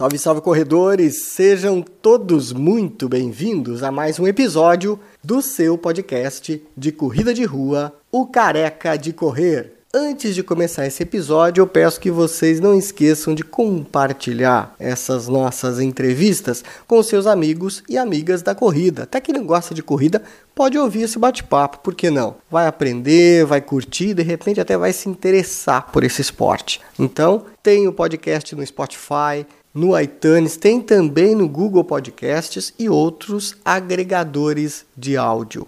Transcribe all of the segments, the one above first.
Salve, salve corredores! Sejam todos muito bem-vindos a mais um episódio do seu podcast de corrida de rua, O Careca de Correr. Antes de começar esse episódio, eu peço que vocês não esqueçam de compartilhar essas nossas entrevistas com seus amigos e amigas da corrida. Até quem não gosta de corrida pode ouvir esse bate-papo, por que não? Vai aprender, vai curtir, de repente até vai se interessar por esse esporte. Então, tem o podcast no Spotify, no iTunes, tem também no Google Podcasts e outros agregadores de áudio.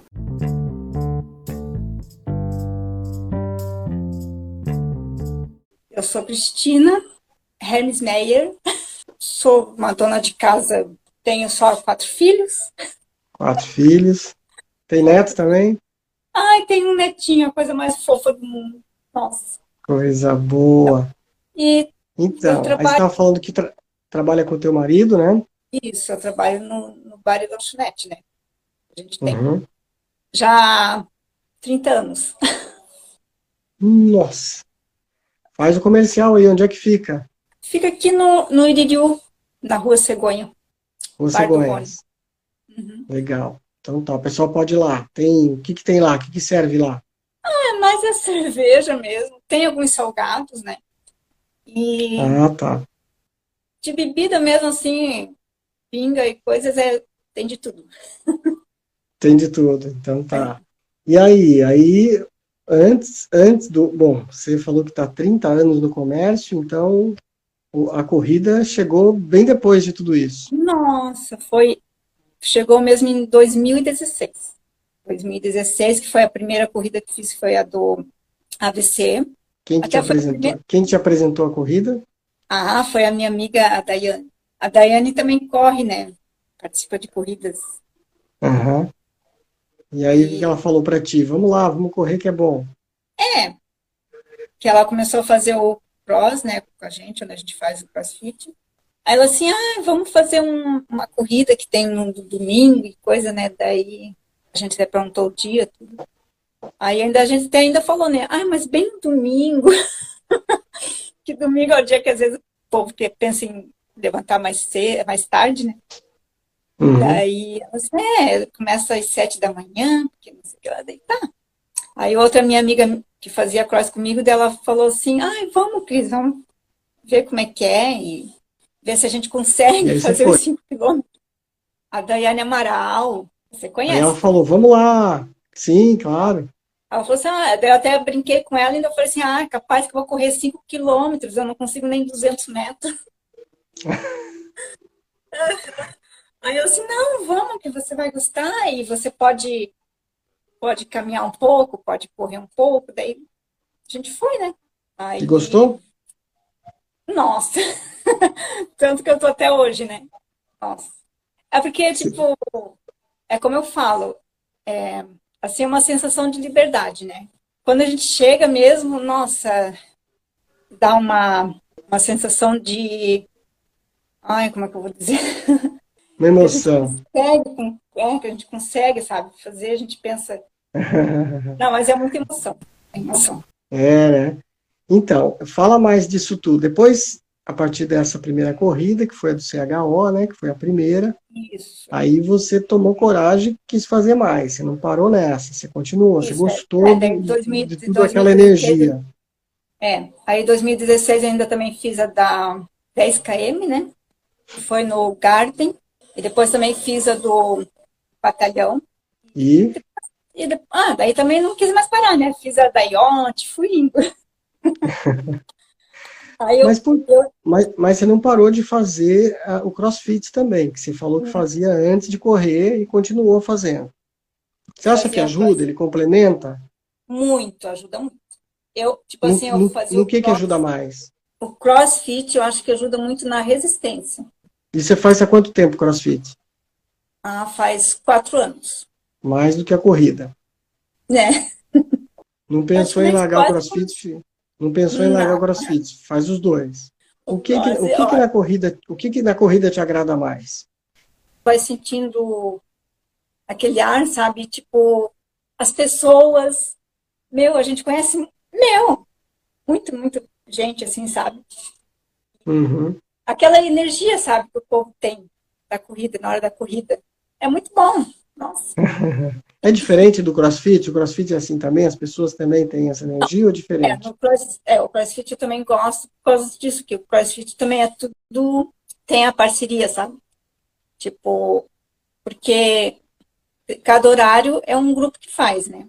Eu sou Cristina Hermes Meyer, sou uma dona de casa, tenho só quatro filhos. Quatro filhos. Tem neto também? Ai, tem um netinho, a coisa mais fofa do mundo. Nossa. Coisa boa. E Então, trabalho- a gente estava falando que tra- trabalha com teu marido, né? isso, eu trabalho no, no bar e lanchonete, né? A gente tem Uhum. já há 30 anos. Nossa. Faz o comercial aí, onde é que fica? Fica aqui no, no na rua Cegonha. Rua Cegonhas. Uhum. Legal. Então tá, o pessoal pode ir lá. Tem, o que que tem lá? O que que serve lá? É mais a cerveja mesmo. Tem alguns salgados, né? E Ah, tá. De bebida mesmo, assim, pinga e coisas, é, tem de tudo. Tem de tudo. Então tá. E aí, aí antes, antes do, bom, você falou que tá há 30 anos no comércio, então a corrida chegou bem depois de tudo isso. Nossa, foi. Chegou mesmo em 2016. 2016, que foi a primeira corrida que fiz, foi a do AVC. Quem que te apresentou? primeira- Quem te apresentou a corrida? Ah, foi a minha amiga, a Daiane. A Daiane também corre, né? Participa de corridas. Aham. E aí, o que que ela falou pra ti? Vamos lá, vamos correr que é bom. É, que ela começou a fazer o cross, né, com a gente, onde a gente faz o crossfit. Aí ela assim, ah, vamos fazer um- uma corrida que tem no domingo e coisa, né? Daí a gente até perguntou o dia, tudo. Aí ainda a gente até ainda falou, né? Ah, mas bem no domingo. Que domingo é o dia que às vezes o povo que pensa em levantar mais cedo, mais tarde, né? Uhum. Daí é, começa às sete da manhã, porque não sei o que lá, daí tá. Aí outra minha amiga que fazia cross comigo, dela falou assim, ai, vamos, Cris, vamos ver como é que é e ver se a gente consegue aí fazer foi? os cinco quilômetros. A Daiane Amaral, você Aí conhece? ela falou, vamos lá. Sim, claro. Ela falou assim, ah, eu até brinquei com ela e ainda falei assim, ah, capaz que eu vou correr 5 quilômetros, eu não consigo nem 200 metros. Aí eu assim, não, vamos, que você vai gostar e você pode, pode caminhar um pouco, pode correr um pouco, daí a gente foi, né? Aí, E gostou? Nossa! Tanto que eu tô até hoje, né? Nossa. É porque, tipo, é como eu falo, é, assim, é uma sensação de liberdade, né? Quando a gente chega mesmo, nossa, dá uma, uma sensação de. Ai, como é que eu vou dizer? Uma emoção. Consegue, com- é, que a gente consegue, sabe, fazer, a gente pensa. Não, mas é muita emoção. É emoção. É, né? Então, fala mais disso tudo. Depois, a partir dessa primeira corrida, que foi a do CHO, né? Que foi a primeira, Isso. aí você tomou coragem e quis fazer mais. Você não parou nessa, você continuou, você Isso, é. gostou É, de, 2000 de toda aquela 2016, energia. É, aí em 2016 eu ainda também fiz a da 10km, né? Que foi no Garden. E depois também fiz a do batalhão. E E de- ah, daí também não quis mais parar, né? Fiz a da Yacht, fui indo. Eu, Mas, por- eu- mas, mas você não parou de fazer ah, o CrossFit também, que você falou que fazia antes de correr e continuou fazendo. Você acha que Fazia, ajuda? fazia. Ele complementa? muito, ajuda muito. Eu, tipo No, assim, eu no- fazia no o que que ajuda mais? O crossfit eu acho que ajuda muito na resistência. E você faz há quanto tempo CrossFit? Ah, faz quatro anos, Mais do que a corrida. né? Não pensou em largar o CrossFit? Não pensou em largar o. CrossFit? Faz os dois. O que que, o que que na corrida, o que que na corrida te agrada mais? vai sentindo aquele ar, sabe? Tipo, as pessoas. Meu, a gente conhece, meu, muito, muito gente, assim, sabe? Uhum. aquela energia, sabe, que o povo tem da corrida, na hora da corrida. É muito bom. Nossa. É diferente do crossfit? O crossfit é assim também? As pessoas também têm essa energia ou é diferente? É, cross, é, o crossfit eu também gosto por causa disso, que o crossfit também é tudo. tem a parceria, sabe? Tipo, porque cada horário é um grupo que faz, né?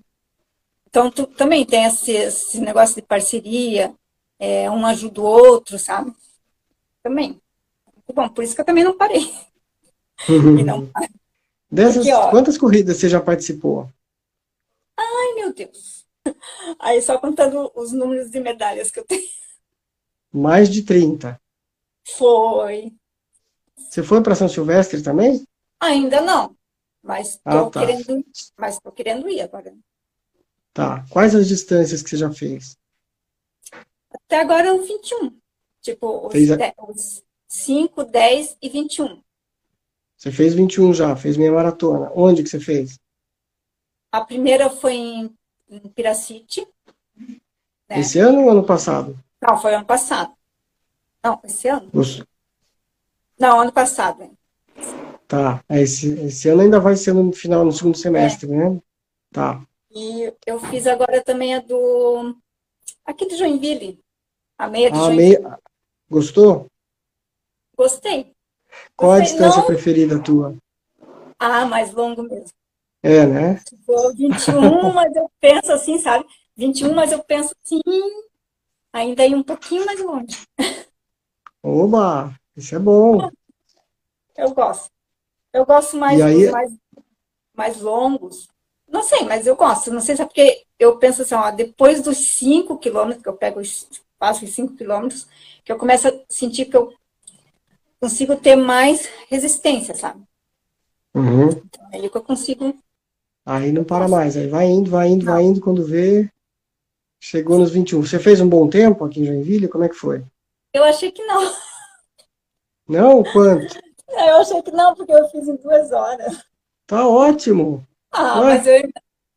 Então, tu, também tem esse, esse negócio de parceria, é, um ajuda o outro, sabe? Também. Bom, por isso que eu também não parei. E não Dessas, Porque, ó, quantas corridas você já participou? Ai, meu Deus. Aí só contando os números de medalhas que eu tenho. Mais de 30. Foi. Você foi para São Silvestre também? Ainda não. Mas estou ah, tá. querendo, mas tô querendo ir agora. Tá. Quais as distâncias que você já fez? Até agora o 21. Tipo, os, a... os 5, 10 e 21. Você fez 21 já, fez meia maratona. Onde que você fez? A primeira foi em, em Piracite. Né? Esse ano ou ano passado? Não, foi ano passado. Não, esse ano? Nossa. Não, ano passado. Tá, é, esse, esse ano ainda vai ser no final, no segundo semestre, é. né? Tá. E eu fiz agora também a do. Aqui de Joinville. A meia de a Joinville. Meia... Gostou? Gostei. Qual a distância não... preferida tua? Ah, mais longo mesmo. É, né? Tipo, 21, mas eu penso assim, sabe? 21, mas eu penso assim, ainda ir um pouquinho mais longe. Oba, isso é bom. Eu gosto. Eu gosto mais aí... mais, mais longos. Não sei, mas eu gosto. Não sei se é porque eu penso assim, ó, depois dos 5 quilômetros, que eu pego, faço os 5 quilômetros, que eu começo a sentir que eu consigo ter mais resistência, sabe? Uhum. Então, é aí que eu consigo. Aí não para mais, aí vai indo, vai indo, vai indo, quando vê, chegou nos 21. Você fez um bom tempo aqui em Joinville? Como é que foi? Eu achei que não. Não? Quanto? Eu achei que não, porque eu fiz em duas horas. Tá ótimo. Ah, Ué? mas eu.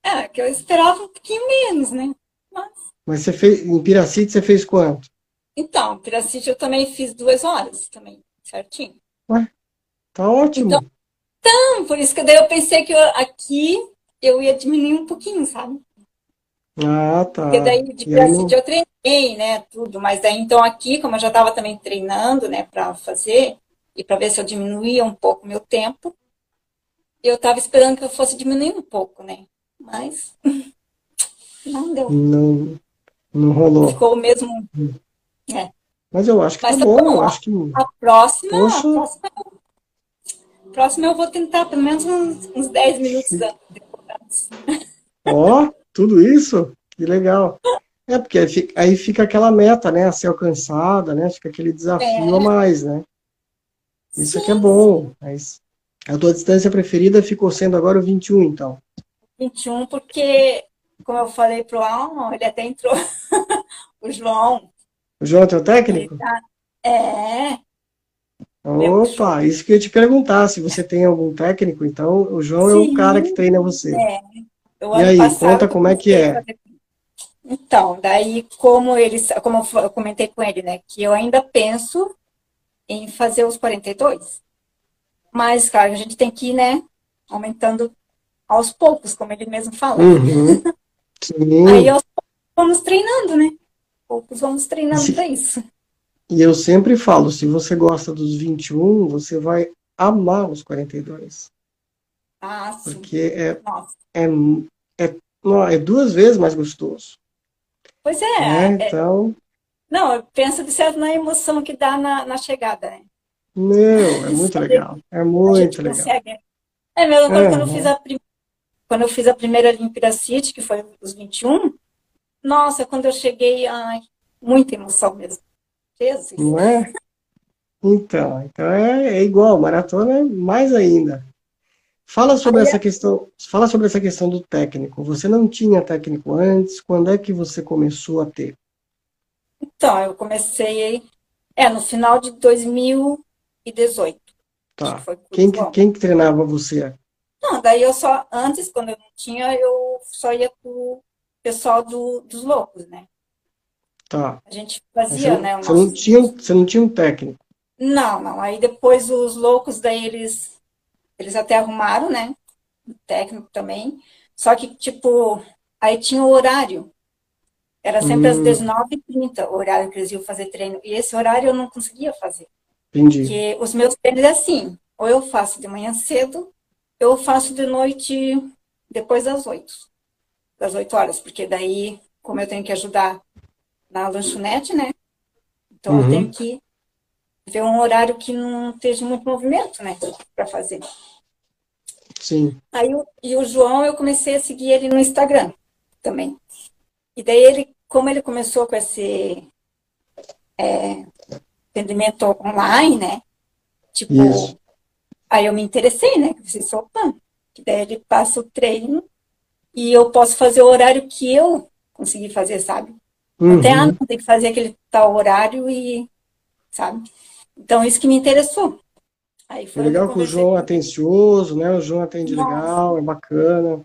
É, que eu esperava um pouquinho menos, né? Mas... mas você fez. Em Piracite você fez quanto? Então, Piracite eu também fiz duas horas também certinho. Ué, tá ótimo. Então, então, por isso que daí eu pensei que eu, aqui eu ia diminuir um pouquinho, sabe? Ah, tá. Porque daí de não... eu treinei, né, tudo, mas daí então aqui, como eu já estava também treinando, né, para fazer e para ver se eu diminuía um pouco meu tempo, eu estava esperando que eu fosse diminuir um pouco, né? Mas não deu. Não, não rolou. Ficou o mesmo. Hum. É. Mas eu acho que Mas tá, bom, eu acho que... A próxima, Poxa. a próxima, próxima eu vou tentar pelo menos uns, uns 10 minutos depois. Ó, oh, tudo isso? Que legal. É, porque aí fica, aí fica, aquela meta, né, a ser alcançada, né, fica aquele desafio é. a mais, né. Isso aqui é bom. Mas a tua distância preferida ficou sendo agora o 21, então. 21, porque, como eu falei pro Alma, ele até entrou, o João, o João é teu técnico? É. Opa, isso que eu ia te perguntar, se você tem algum técnico, então o João Sim, é o cara que treina você. É. e aí, conta como é que é. Então, daí como eles, como eu comentei com ele, né, que eu ainda penso em fazer os 42. Mas, claro, a gente tem que ir, né, aumentando aos poucos, como ele mesmo fala. Uhum. Sim. Aí eu vamos treinando, né? Poucos vamos treinando para isso. E eu sempre falo, se você gosta dos 21, você vai amar os 42. Ah, sim. Porque é, é, é, não, é duas vezes mais gostoso. Pois é. é, é então... Não, eu penso de certo na emoção que dá na, na chegada, né? Meu, é muito legal. É muito legal. Consegue... É mesmo é, quando, eu fiz a prim... quando eu fiz a primeira Olimpíada City, que foi os 21, nossa, quando eu cheguei, ai, muita emoção mesmo. Jesus. Não é? Então, então é, é igual, maratona é mais ainda. Fala sobre essa questão, fala sobre essa questão do técnico. Você não tinha técnico antes? Quando é que você começou a ter? Então, eu comecei é no final de 2018. Tá. Quem, quem que treinava você? Não, daí eu só antes quando eu não tinha, eu só ia pro pessoal do, dos loucos, né? Tá. A gente fazia, você, né? Você, não tinha, você não tinha um técnico? Não, não. Aí depois os loucos, daí eles, eles até arrumaram, né? O técnico também. Só que, tipo, aí tinha o horário. Era sempre às Hum, 19h30 o horário que eles iam fazer treino. E esse horário eu não conseguia fazer. entendi. Porque os meus treinos é assim, ou eu faço de manhã cedo, ou eu faço de noite depois das 8, das 8 horas, porque daí, como eu tenho que ajudar na lanchonete, né? Então eu tenho Uhum, que ver um horário que não esteja muito movimento, né, para fazer. sim. Aí e o João, eu comecei a seguir ele no Instagram também. E daí ele, como ele começou com esse atendimento online, né? Tipo, Isso. Aí eu me interessei, né? Que você opa, que daí ele passa o treino e eu posso fazer o horário que eu consegui fazer, sabe? Até ah, Uhum. não tem que fazer aquele tal horário e, sabe? Então isso que me interessou. Aí É foi legal que o João é atencioso, né? O João atende Nossa, legal, é bacana.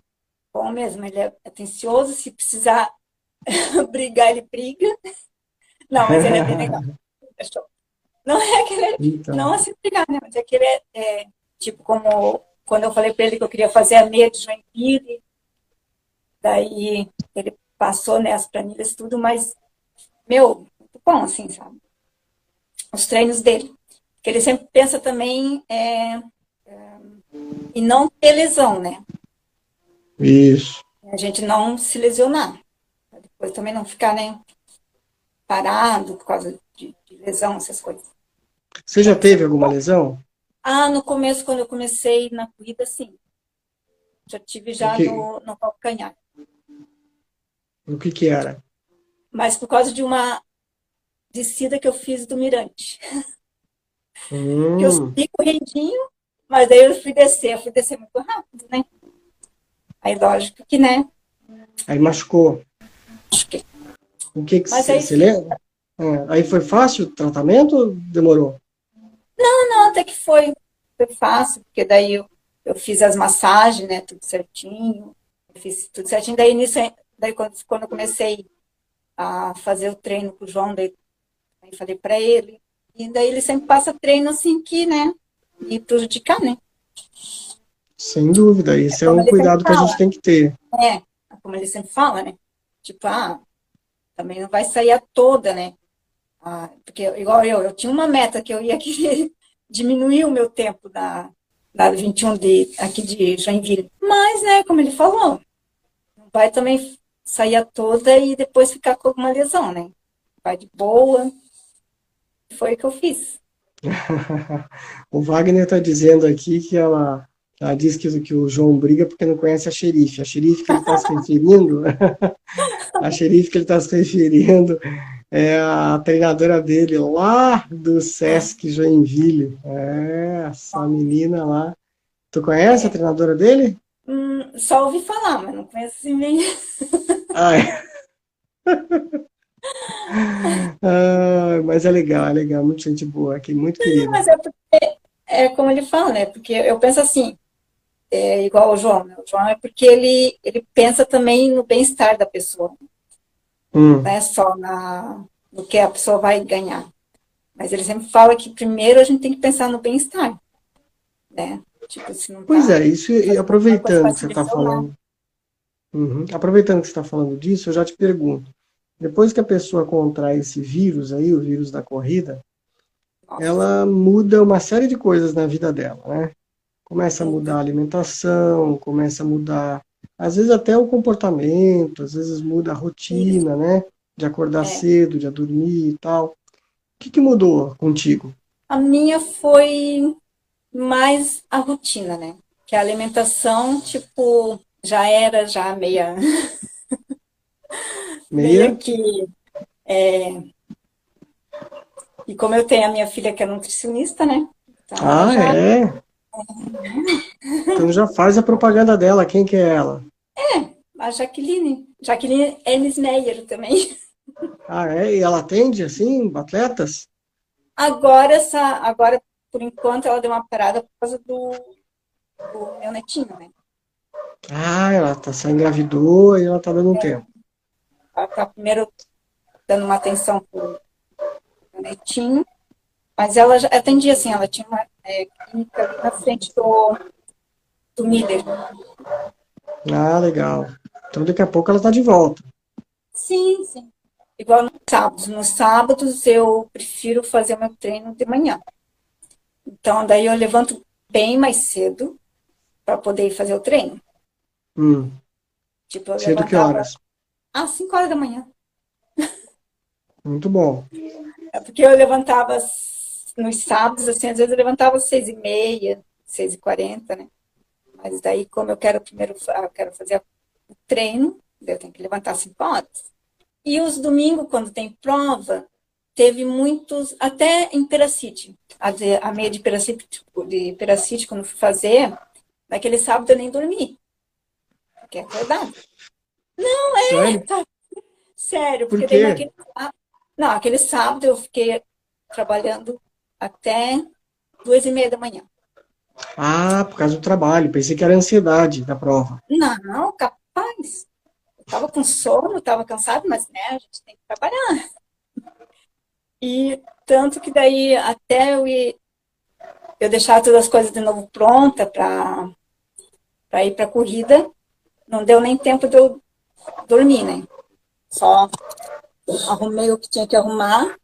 bom mesmo, ele é atencioso, se precisar brigar, ele briga. Não, mas ele é bem legal. É. Não é que ele é, Então, não assim brigar, né? Mas é que ele é, é, tipo, como quando eu falei pra ele que eu queria fazer a meia de Joinville, daí ele passou, né, as planilhas e tudo, mas, meu, muito bom, assim, sabe? Os treinos dele. Que ele sempre pensa também é, em não ter lesão, né? isso. A gente não se lesionar. Depois também não ficar, né, parado por causa de, de lesão, essas coisas. Você já Então, teve sempre alguma lesão? Ah, no começo, quando eu comecei na corrida, sim. Já tive já que, no, no calcanhar. O que que era? Mas por causa de uma descida que eu fiz do Mirante. Que eu Hum, subi correndinho, mas daí eu fui descer. Eu fui descer muito rápido, né? Aí, lógico que, né? aí machucou. Acho que... O que que você aí lembra? É, aí foi fácil o tratamento ou demorou? Não, até que foi, foi fácil, porque daí eu, eu fiz as massagens, né? Tudo certinho. Eu fiz tudo certinho. Daí, nisso, daí quando, quando eu comecei a fazer o treino com o João, daí falei pra ele. E daí ele sempre passa treino assim que, né? E prejudicar, né? Sem dúvida, esse é Como um cuidado que a gente tem que ter. É, como ele sempre fala, né? Tipo, ah, também não vai sair a toda, né? Ah, porque, igual eu, eu tinha uma meta que eu ia querer diminuir o meu tempo da, da 21 de, aqui de Joinville. Mas, né, como ele falou, não vai também sair toda e depois ficar com alguma lesão, né? Vai de boa. Foi o que eu fiz. O Wagner está dizendo aqui que ela, ela diz que, que o João briga porque não conhece a xerife. A xerife que ele está se referindo, a xerife que ele está se referindo é a treinadora dele lá do Sesc Joinville. É, essa menina lá. Tu conhece a treinadora dele? Só ouvi falar, mas não conheço assim bem. É. Ah, mas é legal, é legal, muito gente boa aqui, muito querida. Mas é porque, é como ele fala, né? Porque eu penso assim, é igual o João, né? O João é porque ele, ele pensa também no bem-estar da pessoa, Hum, não é só na, no que a pessoa vai ganhar. Mas ele sempre fala que primeiro a gente tem que pensar no bem-estar, né? Tipo, se não Pois tá é, isso e aproveitando que você está lesionar. falando, uhum, aproveitando que você está falando disso, eu já te pergunto, depois que a pessoa contrai esse vírus aí, o vírus da corrida, Nossa, ela muda uma série de coisas na vida dela, né? Começa a mudar a alimentação, começa a mudar, às vezes até o comportamento, às vezes muda a isso. rotina, né? De acordar É. cedo, de dormir e tal. O que que mudou contigo? A minha foi mais a rotina, né? Que a alimentação, tipo, já era já meia, meio Meia? que é, E como eu tenho a minha filha que é nutricionista, né? Então Ah, já. é? Então já faz a propaganda dela, quem que é ela? A Jaqueline. Jaqueline Enes Meyer também. Ah, é? E ela atende, assim, atletas? Agora, essa, agora, por enquanto, ela deu uma parada por causa do, do meu netinho, né? Ah, ela tá, se engravidou e ela tá dando um tempo. Ela tá primeiro dando uma atenção pro meu netinho. Mas ela já atendia assim, ela tinha uma é, clínica ali na frente do, do Miller. Ah, legal. Então daqui a pouco ela está de volta. Sim, sim. Igual nos sábados. Nos sábados eu prefiro fazer meu treino de manhã. Então daí eu levanto bem mais cedo para poder ir fazer o treino. Hum. Tipo, Cedo que levantava horas? às 5 horas da manhã. Muito bom. É porque eu levantava nos sábados, assim, às vezes eu levantava às seis e meia, seis e quarenta, né? Mas daí, como eu quero primeiro, eu quero fazer o treino, eu tenho que levantar às cinco horas. E os domingos, quando tem prova, teve muitos, até em Peracite, a, de- a meia de Peracite, de Peracite, quando fui fazer, naquele sábado eu nem dormi. Fiquei acordada. Sério? Sério, Por porque daí quê? naquele sábado, não, aquele sábado eu fiquei trabalhando até duas e meia da manhã. Ah, por causa do trabalho. Pensei que era ansiedade da prova. Não, capaz. Eu tava com sono, tava cansado, mas né, a gente tem que trabalhar. E tanto que daí até eu ir, eu deixar todas as coisas de novo pronta para para ir para corrida, não deu nem tempo de eu dormir, né? Só arrumei o que tinha que arrumar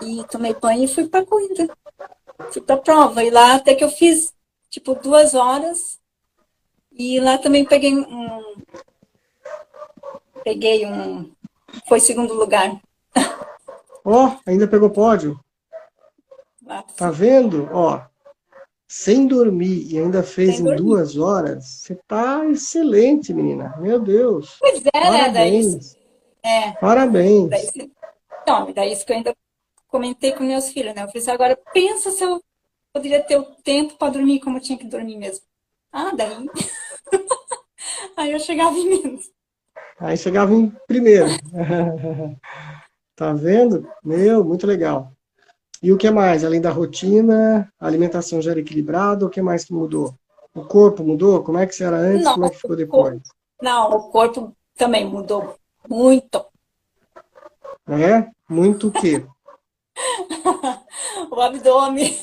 e tomei banho e fui para corrida. Fui para prova e lá até que eu fiz tipo duas horas e lá também peguei um peguei um foi segundo lugar Ó, ainda pegou pódio. lá. Tá vendo? Ó, sem dormir e ainda fez Sem em dormir. duas horas. Você tá excelente, menina. Meu Deus. Pois é, né? Daí, Parabéns. é, Parabéns. daí, não, daí isso que eu ainda comentei com meus filhos, né? Eu falei assim, agora pensa se eu poderia ter o tempo para dormir como eu tinha que dormir mesmo. Ah, daí. Aí eu chegava em menos. Aí chegava em primeiro. Tá vendo? Meu, muito legal. E o que mais? Além da rotina, a alimentação já era equilibrada, o que mais que mudou? O corpo mudou? Como é que você era antes? Como é que ficou depois? Não, o corpo também mudou muito. É? Muito o quê? O abdômen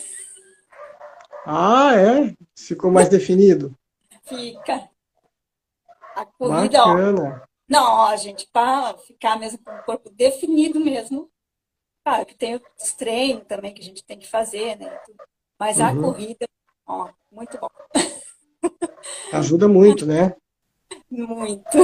Ah, é? Ficou mais definido? fica. A corrida, ó. Não, ó, gente, para ficar mesmo com o corpo definido mesmo. Claro que tem os treinos também que a gente tem que fazer, né? Mas a Uhum. corrida, ó, muito bom. Ajuda muito, né? Muito.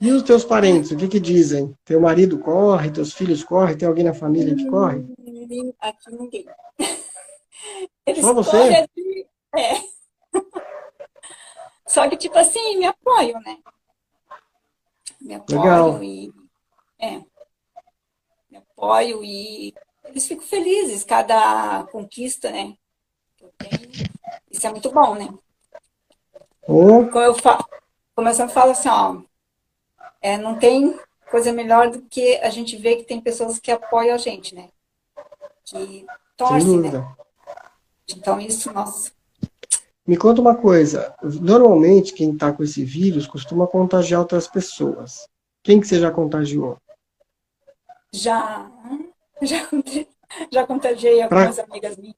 E os teus parentes, o que que dizem? Teu marido corre, teus filhos correm, tem alguém na família que corre? Ninguém- Aqui ninguém. Eles Só você? correm é. Só que, tipo assim, me apoiam, né? Me apoiam Legal. e. É. Me apoio e eles ficam felizes, cada conquista, né? que eu tenho. Isso é muito bom, né? Ô, Como eu falo, eu sempre falo assim, ó, é, não tem coisa melhor do que a gente ver que tem pessoas que apoiam a gente, né? Que torcem, né? Então isso, nossa, Me conta uma coisa. Normalmente, quem está com esse vírus costuma contagiar outras pessoas. Quem que você já contagiou? já, já, já contagiei Pra- algumas amigas minhas.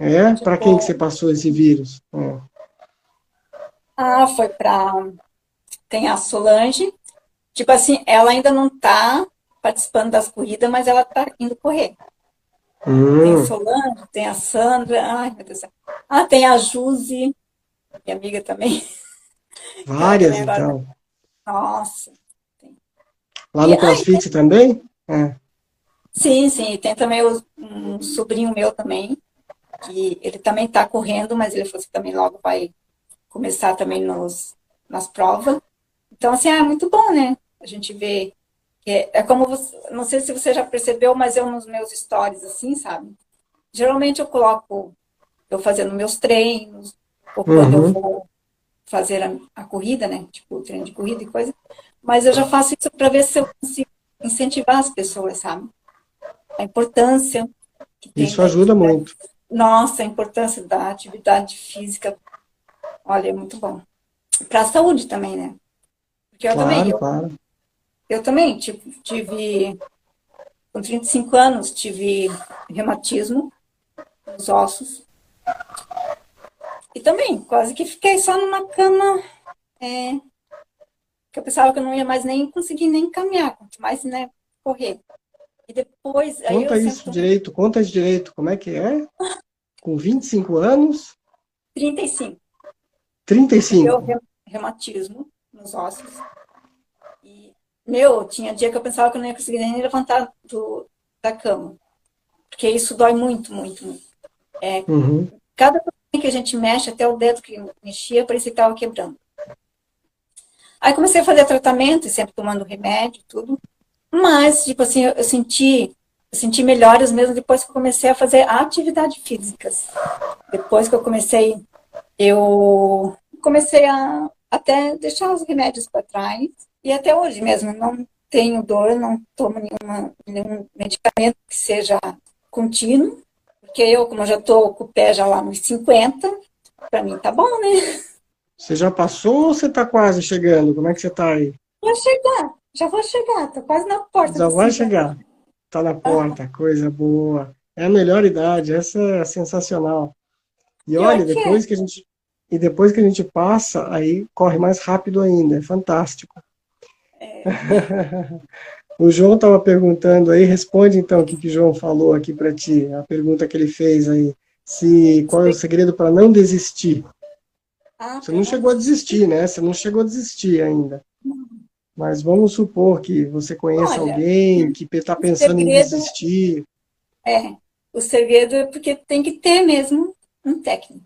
É? Tipo- Para quem que você passou esse vírus? É. Ah, foi pra. Tem a Solange. Tipo assim, ela ainda não tá participando das corridas, mas ela tá indo correr. Tem Hum, a Solange, tem a Sandra, ai meu Deus. Ah, tem a Juzi, minha amiga também. várias, então. Nossa. Lá no E- ai, CrossFit também? É. Sim, sim, tem também o- um sobrinho meu também, que ele também tá correndo, mas ele falou que também logo vai começar também nos, nas provas. Então, assim, é muito bom, né? A gente vê é, é como você, não sei se você já percebeu, mas eu nos meus stories, assim, sabe? Geralmente eu coloco eu fazendo meus treinos, ou quando eu Uhum. vou fazer a, a corrida, né? Tipo, treino de corrida e coisa. Mas eu já faço isso para ver se eu consigo incentivar as pessoas, sabe? A importância Isso da ajuda muito. Nossa, a importância da atividade física, olha, é muito bom. Para a saúde também, né? Porque eu também, Claro, eu, claro. Eu também tipo, tive com 35 anos, tive reumatismo nos ossos. E também, quase que fiquei só numa cama, é, que eu pensava que eu não ia mais nem conseguir nem caminhar, quanto mais, né, correr. E depois... Conta isso sempre... direito, conta isso direito, como é que é? Com 25 anos? 35. 35? Eu reumatismo nos ossos. E, meu, tinha dia que eu pensava que eu não ia conseguir nem levantar do, da cama. Porque isso dói muito, muito, muito. É, uhum. Cada que a gente mexe, até o dedo que mexia, parecia que estava quebrando. Aí comecei a fazer tratamento, sempre tomando remédio, tudo. Mas, tipo assim, eu, eu senti, eu senti melhores mesmo depois que eu comecei a fazer atividades físicas. Depois que eu comecei, eu comecei a até deixar os remédios para trás. E até hoje mesmo, não tenho dor, não tomo nenhuma, nenhum medicamento que seja contínuo. Porque eu, como eu já estou com o pé já lá nos 50, para mim tá bom, né? Você já passou ou você está quase chegando? Como é que você está aí? Vou chegar, já vou chegar, tô quase na porta. Já vai chegar. Tá na porta, ah. coisa boa. É a melhor idade, essa é sensacional. E olha, depois que a gente e depois que a gente passa, aí corre mais rápido ainda, é fantástico. É. o João estava perguntando aí, responde então o que, que o João falou aqui para ti, a pergunta que ele fez aí, se qual é o segredo para não desistir? Ah, você não chegou a desistir, né? Você não chegou a desistir ainda. Mas vamos supor que você conheça Olha, alguém que está pensando segredo, em desistir. É, o segredo é porque tem que ter mesmo um técnico.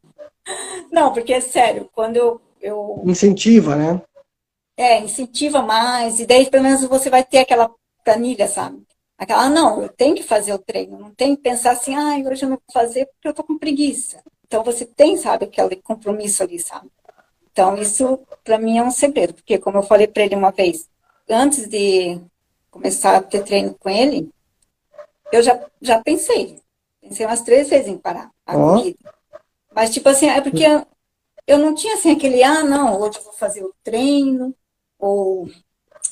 Não, porque é sério, quando eu, eu. Incentiva, né? É, incentiva mais, e daí pelo menos você vai ter aquela planilha, sabe? Aquela, ah, não, eu tenho que fazer o treino, não tem que pensar assim, ah, hoje eu não vou fazer porque eu tô com preguiça. Então você tem, sabe, aquele compromisso ali, sabe? Então isso para mim é um segredo, porque como eu falei para ele uma vez, antes de começar a ter treino com ele, eu já, já pensei, pensei umas três vezes em parar a oh. corrida. Mas, tipo assim, é porque eu não tinha assim aquele, ah, não, hoje eu vou fazer o treino, ou,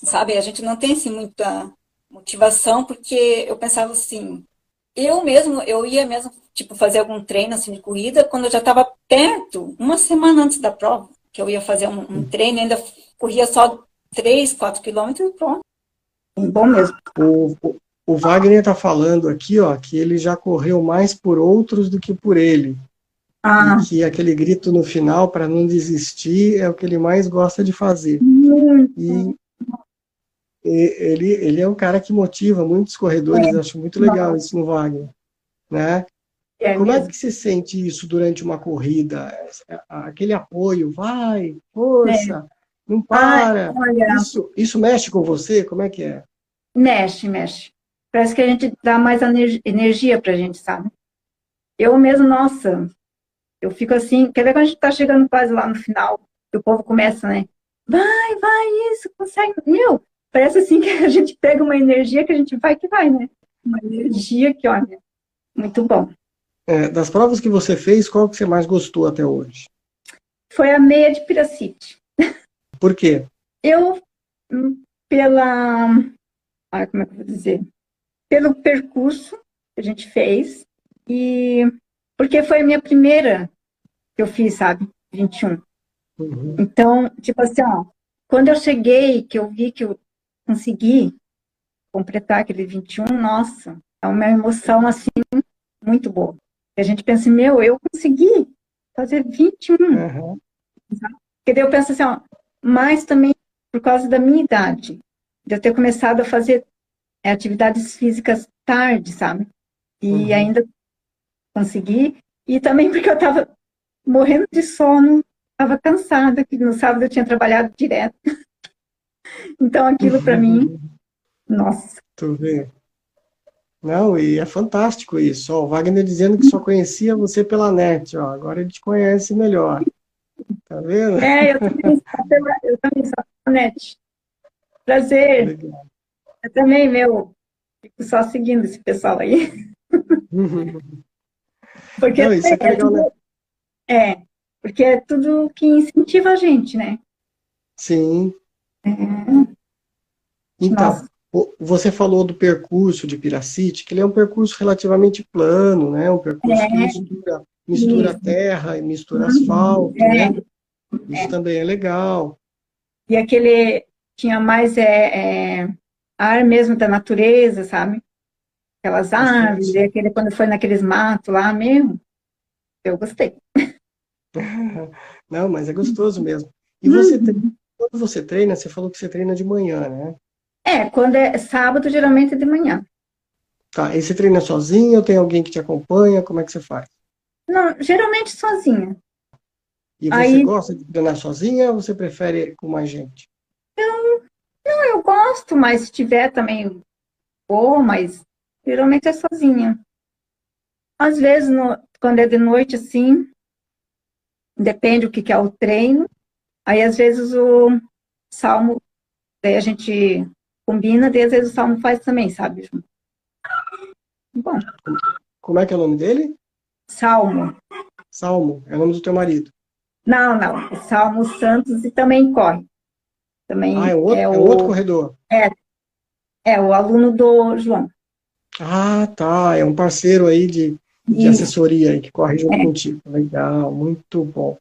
sabe, a gente não tem assim muita motivação, porque eu pensava assim, eu mesmo, eu ia mesmo, tipo, fazer algum treino assim de corrida quando eu já estava perto, uma semana antes da prova, que eu ia fazer um, um treino, ainda corria só 3, 4 quilômetros e pronto. Bom mesmo. O, o, o Wagner está falando aqui, ó, que ele já correu mais por outros do que por ele. Ah. E que aquele grito no final para não desistir é o que ele mais gosta de fazer. E, ele, ele é um cara que motiva muitos corredores, é. acho muito legal isso no Wagner. Né? É Como é mesmo? é que se sente isso durante uma corrida? Aquele apoio, vai, força, é. não para. Ai, isso, isso mexe com você? Como é que é? Mexe, mexe. Parece que a gente dá mais energia para a gente, sabe? Eu mesmo, nossa, eu fico assim, quer ver quando a gente tá chegando quase lá no final, que o povo começa, né? Vai, vai, isso, consegue. Meu, parece assim que a gente pega uma energia que a gente vai que vai, né? Uma energia que, olha, muito bom. É, das provas que você fez, qual que você mais gostou até hoje? Foi a meia de Piracite. Por quê? Eu, hum, pela. Ah, como é que eu vou dizer? Pelo percurso que a gente fez e porque foi a minha primeira que eu fiz, sabe? 21. Uhum. Então, tipo assim, ó, quando eu cheguei, que eu vi que eu consegui completar aquele 21, nossa, é uma emoção, assim, muito boa. E a gente pensa, meu, eu consegui fazer 21. Uhum. Porque daí eu penso assim, ó, mas também por causa da minha idade, de eu ter começado a fazer é, atividades físicas tarde, sabe? E uhum. ainda consegui. E também porque eu estava morrendo de sono, estava cansada, que no sábado eu tinha trabalhado direto. então aquilo para mim, nossa. Tu vê. Não, e é fantástico isso. Ó, o Wagner dizendo que só conhecia você pela net, ó. Agora ele te conhece melhor. Tá vendo? É, eu também só pela, eu também só pela net. Prazer. Legal. Eu também, meu, fico só seguindo esse pessoal aí. Porque Não, é, é, tudo, né? é, porque é tudo que incentiva a gente, né? Sim. É. Então, Nossa. Você falou do percurso de Piracite, que ele é um percurso relativamente plano, né? Um percurso é. que mistura, mistura terra e mistura uhum. asfalto, é. né? Isso é. também é legal. E aquele tinha mais é, é ar mesmo da natureza, sabe? Aquelas árvores, e aquele, quando foi naqueles matos lá mesmo, eu gostei. Não, mas é gostoso mesmo. E você, uhum. quando você treina, você falou que você treina de manhã, né? É, quando é sábado, geralmente é de manhã. Tá, e você treina sozinha ou tem alguém que te acompanha? Como é que você faz? Não, geralmente sozinha. E você Aí... gosta de treinar sozinha ou você prefere com mais gente? Eu, não, eu gosto, mas se tiver também boa, mas geralmente é sozinha. Às vezes, no, quando é de noite, assim, depende o que, que é o treino. Aí, às vezes, o salmo, daí a gente combina, daí às vezes o salmo faz também, sabe? Bom. Como é que é o nome dele? Salmo. Salmo, é o nome do teu marido. Não, não. Salmo Santos e também corre. Também ah, é, outro, é, é o, outro corredor. É, é o aluno do João. Ah, tá. É um parceiro aí de, de assessoria aí, que corre junto é. contigo. Legal, muito bom.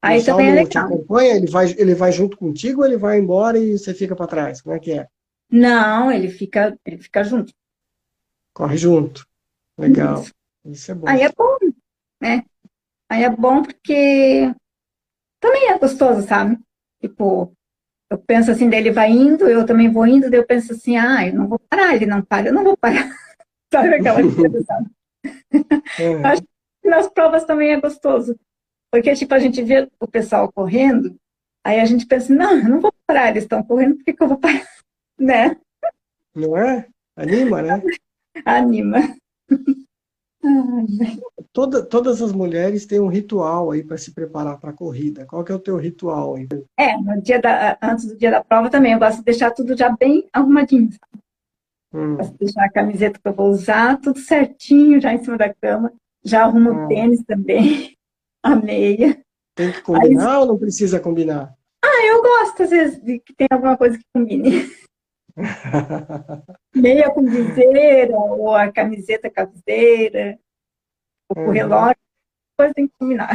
Aí o também é legal. te acompanha? Ele vai, ele vai junto contigo ou ele vai embora e você fica para trás? Como é que é? Não, ele fica, ele fica junto. Corre junto. Legal. Isso, Isso é bom. Aí é bom, né? Aí é bom porque também é gostoso, sabe? Tipo, eu penso assim, dele vai indo, eu também vou indo, daí eu penso assim, ah, eu não vou parar, ele não para, eu não vou parar. Sabe aquela coisa, sabe? É. Acho que nas provas também é gostoso. Porque, tipo, a gente vê o pessoal correndo, aí a gente pensa, não, eu não vou parar, eles estão correndo, por que, que eu vou parar? né? Não é? Anima, né? Anima. Toda, todas as mulheres têm um ritual aí para se preparar para a corrida. Qual que é o teu ritual aí? É, no dia da, antes do dia da prova também, eu gosto de deixar tudo já bem arrumadinho. Hum. Deixar a camiseta que eu vou usar, tudo certinho, já em cima da cama. Já arrumo hum. o tênis também, a meia. Tem que combinar aí, ou não precisa combinar? Ah, eu gosto, às vezes, de que tem alguma coisa que combine. Meia com viseira, ou a camiseta caseira, ou uhum. o relógio, depois tem que combinar.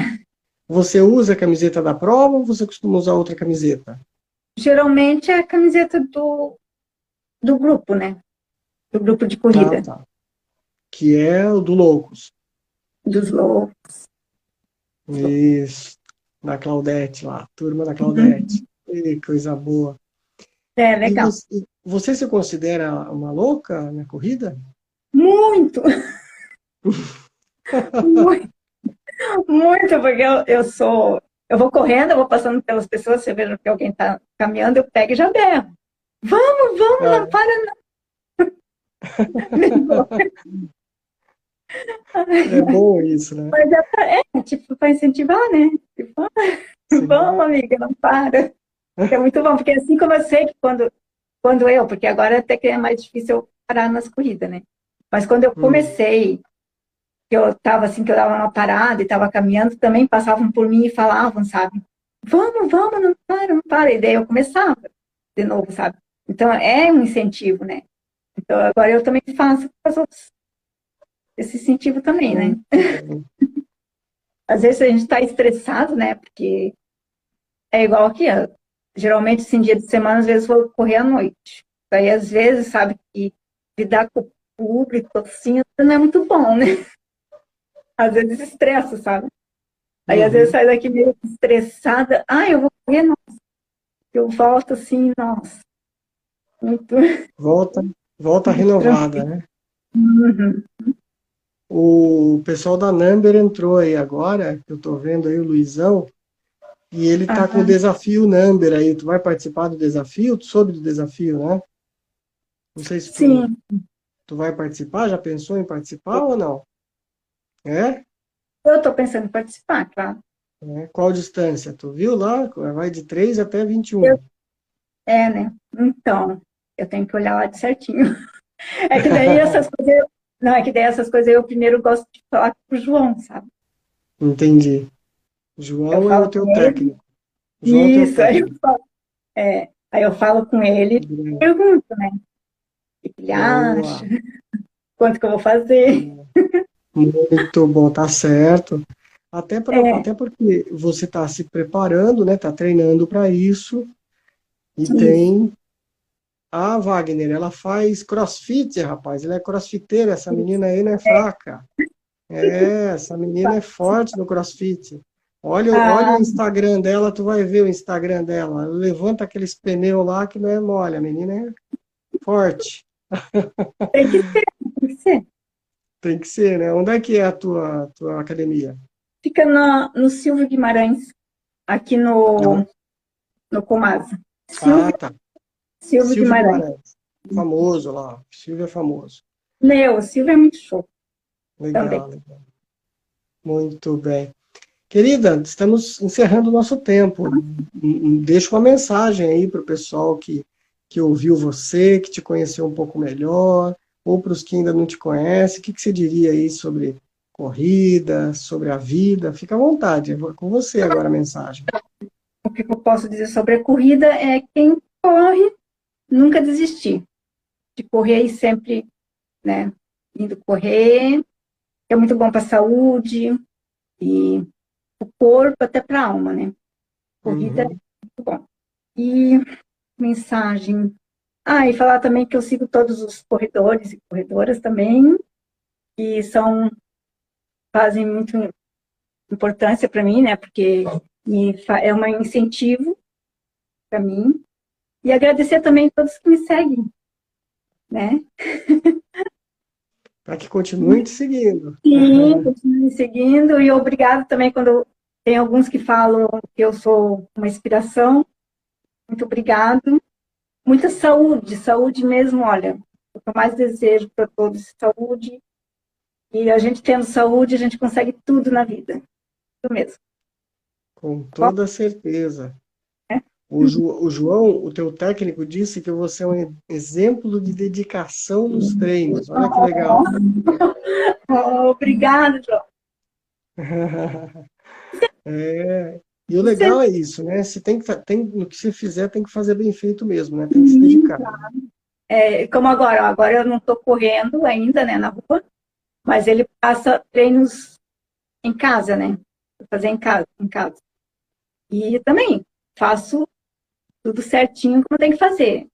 Você usa a camiseta da prova ou você costuma usar outra camiseta? Geralmente é a camiseta do, do grupo, né? Do grupo de corrida. Ah, tá. Que é o do Loucos. Dos Loucos. Isso. Da Claudete lá, turma da Claudete. Uhum. coisa boa. É, legal. Você, você, se considera uma louca na corrida? Muito! muito! Muito, porque eu, eu sou. Eu vou correndo, eu vou passando pelas pessoas, se eu vejo que alguém está caminhando, eu pego e já berro. Vamos, vamos, é. não para não. É bom isso, né? Mas é, pra, é tipo, para incentivar, né? Tipo, vamos, amiga, não para. É muito bom, porque assim como eu sei que quando, quando eu, porque agora até que é mais difícil eu parar nas corridas, né? Mas quando eu hum. comecei, hum. que eu tava assim, que eu dava uma parada e tava caminhando, também passavam por mim e falavam, sabe? Vamos, vamos, não para, não para. E daí eu começava de novo, sabe? Então é um incentivo, né? Então agora eu também faço esse incentivo também, né? Hum. Às vezes a gente está estressado, né? Porque é igual aqui, geralmente, assim, dia de semana, às vezes vou correr à noite. Daí, às vezes, sabe, que lidar com o público, assim, não é muito bom, né? Às vezes estressa, sabe? Aí, uhum. às vezes, sai daqui meio estressada. Ah, eu vou correr, nossa. Eu volto assim, nossa. Muito... Volta, volta renovada, né? Uhum. O pessoal da Number entrou aí agora, eu tô vendo aí o Luizão, e ele está com o desafio Number aí. Tu vai participar do desafio? Tu soube do desafio, né? Não sei se tu, Sim. tu vai participar. Já pensou em participar ou não? É? Eu estou pensando em participar, claro. É. Qual distância? Tu viu lá? Vai de 3 até 21. Eu... É, né? Então, eu tenho que olhar lá de certinho. É que daí essas coisas. Eu... Não, é que daí essas coisas eu primeiro gosto de falar com o João, sabe? Entendi. João é o teu técnico. João Isso, é, técnico. Aí, eu falo, é, aí eu falo com ele e pergunto, né? O que ele acha? Quanto que eu vou fazer? Muito bom, tá certo. Até, pra, é. até porque você está se preparando, né? Está treinando para isso. E Sim. tem a Wagner, ela faz crossfit, rapaz. Ela é crossfiteira, essa menina aí não é fraca. É, essa menina é forte no crossfit. Olha, ah. olha o Instagram dela, tu vai ver o Instagram dela. Levanta aqueles pneus lá que não é mole, a menina é forte. Tem que ser, tem que ser. Tem que ser, né? Onde é que é a tua, tua academia? Fica no, no Silvio Guimarães, aqui no, no Comasa. Silvio, ah, tá. Silvio, Silvio Guimarães. Guimarães. Famoso lá. Silvio é famoso. Meu, Silvio é muito show. Legal, Também. legal. Muito bem. Querida, estamos encerrando o nosso tempo. Deixa uma mensagem aí para o pessoal que, que ouviu você, que te conheceu um pouco melhor, ou para os que ainda não te conhecem. O que, que você diria aí sobre corrida, sobre a vida? Fica à vontade, é com você agora a mensagem. O que eu posso dizer sobre a corrida é quem corre, nunca desistir. De correr aí sempre, né, indo correr, é muito bom para a saúde e o corpo, até para a alma, né? Corrida uhum. é muito bom. E mensagem. Ah, e falar também que eu sigo todos os corredores e corredoras também, que são fazem muito importância para mim, né? Porque é um incentivo para mim. E agradecer também a todos que me seguem, né? Para que continue te seguindo. Sim, uhum. continue me seguindo. E obrigado também quando tem alguns que falam que eu sou uma inspiração. Muito obrigado. Muita saúde, saúde mesmo, olha. O que eu mais desejo para todos é saúde. E a gente tendo saúde, a gente consegue tudo na vida. Isso mesmo. Com toda certeza. O, Ju, o, João, o teu técnico, disse que você é um exemplo de dedicação nos treinos. Olha que legal. Oh, obrigado, João. é, e o legal é isso, né? Se tem que, tem, no que você fizer, tem que fazer bem feito mesmo, né? Tem que se dedicar. É, como agora, agora eu não estou correndo ainda, né, na rua, mas ele passa treinos em casa, né? Fazer em casa, em casa. E também faço tudo certinho como tem que fazer.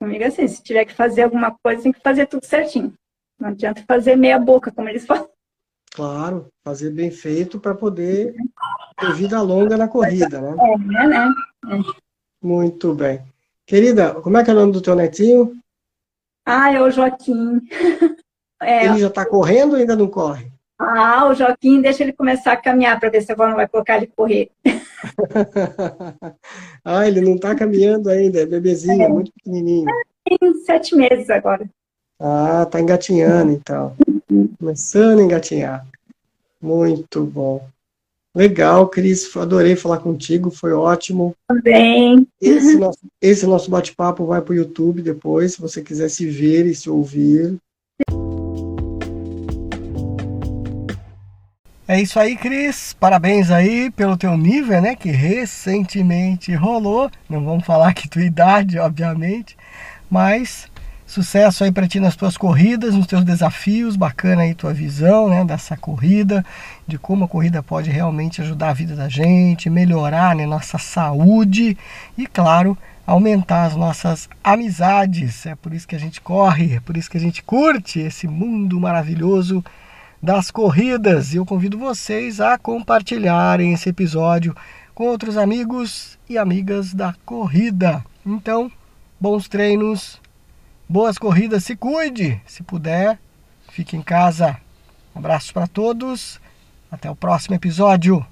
Comigo é assim, se tiver que fazer alguma coisa, tem que fazer tudo certinho. Não adianta fazer meia boca, como eles falam. Claro, fazer bem feito para poder ter vida longa na corrida, né? É, né? É. Muito bem. Querida, como é que é o nome do teu netinho? Ah, é o Joaquim. É. Ele já está correndo ou ainda não corre? Ah, o Joaquim, deixa ele começar a caminhar para ver se a avó não vai colocar ele correr. ah, ele não está caminhando ainda, é bebezinho, é. muito pequenininho. Tem sete meses agora. Ah, está engatinhando então. Começando a engatinhar. Muito bom. Legal, Cris, adorei falar contigo, foi ótimo. Também. Esse nosso, esse nosso bate-papo vai para o YouTube depois, se você quiser se ver e se ouvir. É isso aí, Cris. Parabéns aí pelo teu nível, né? Que recentemente rolou. Não vamos falar que tua idade, obviamente, mas sucesso aí para ti nas tuas corridas, nos teus desafios. Bacana aí tua visão, né? Dessa corrida, de como a corrida pode realmente ajudar a vida da gente, melhorar né, nossa saúde e, claro, aumentar as nossas amizades. É por isso que a gente corre, é por isso que a gente curte esse mundo maravilhoso das corridas. Eu convido vocês a compartilharem esse episódio com outros amigos e amigas da corrida. Então, bons treinos, boas corridas, se cuide, se puder, fique em casa. Um abraço para todos, até o próximo episódio.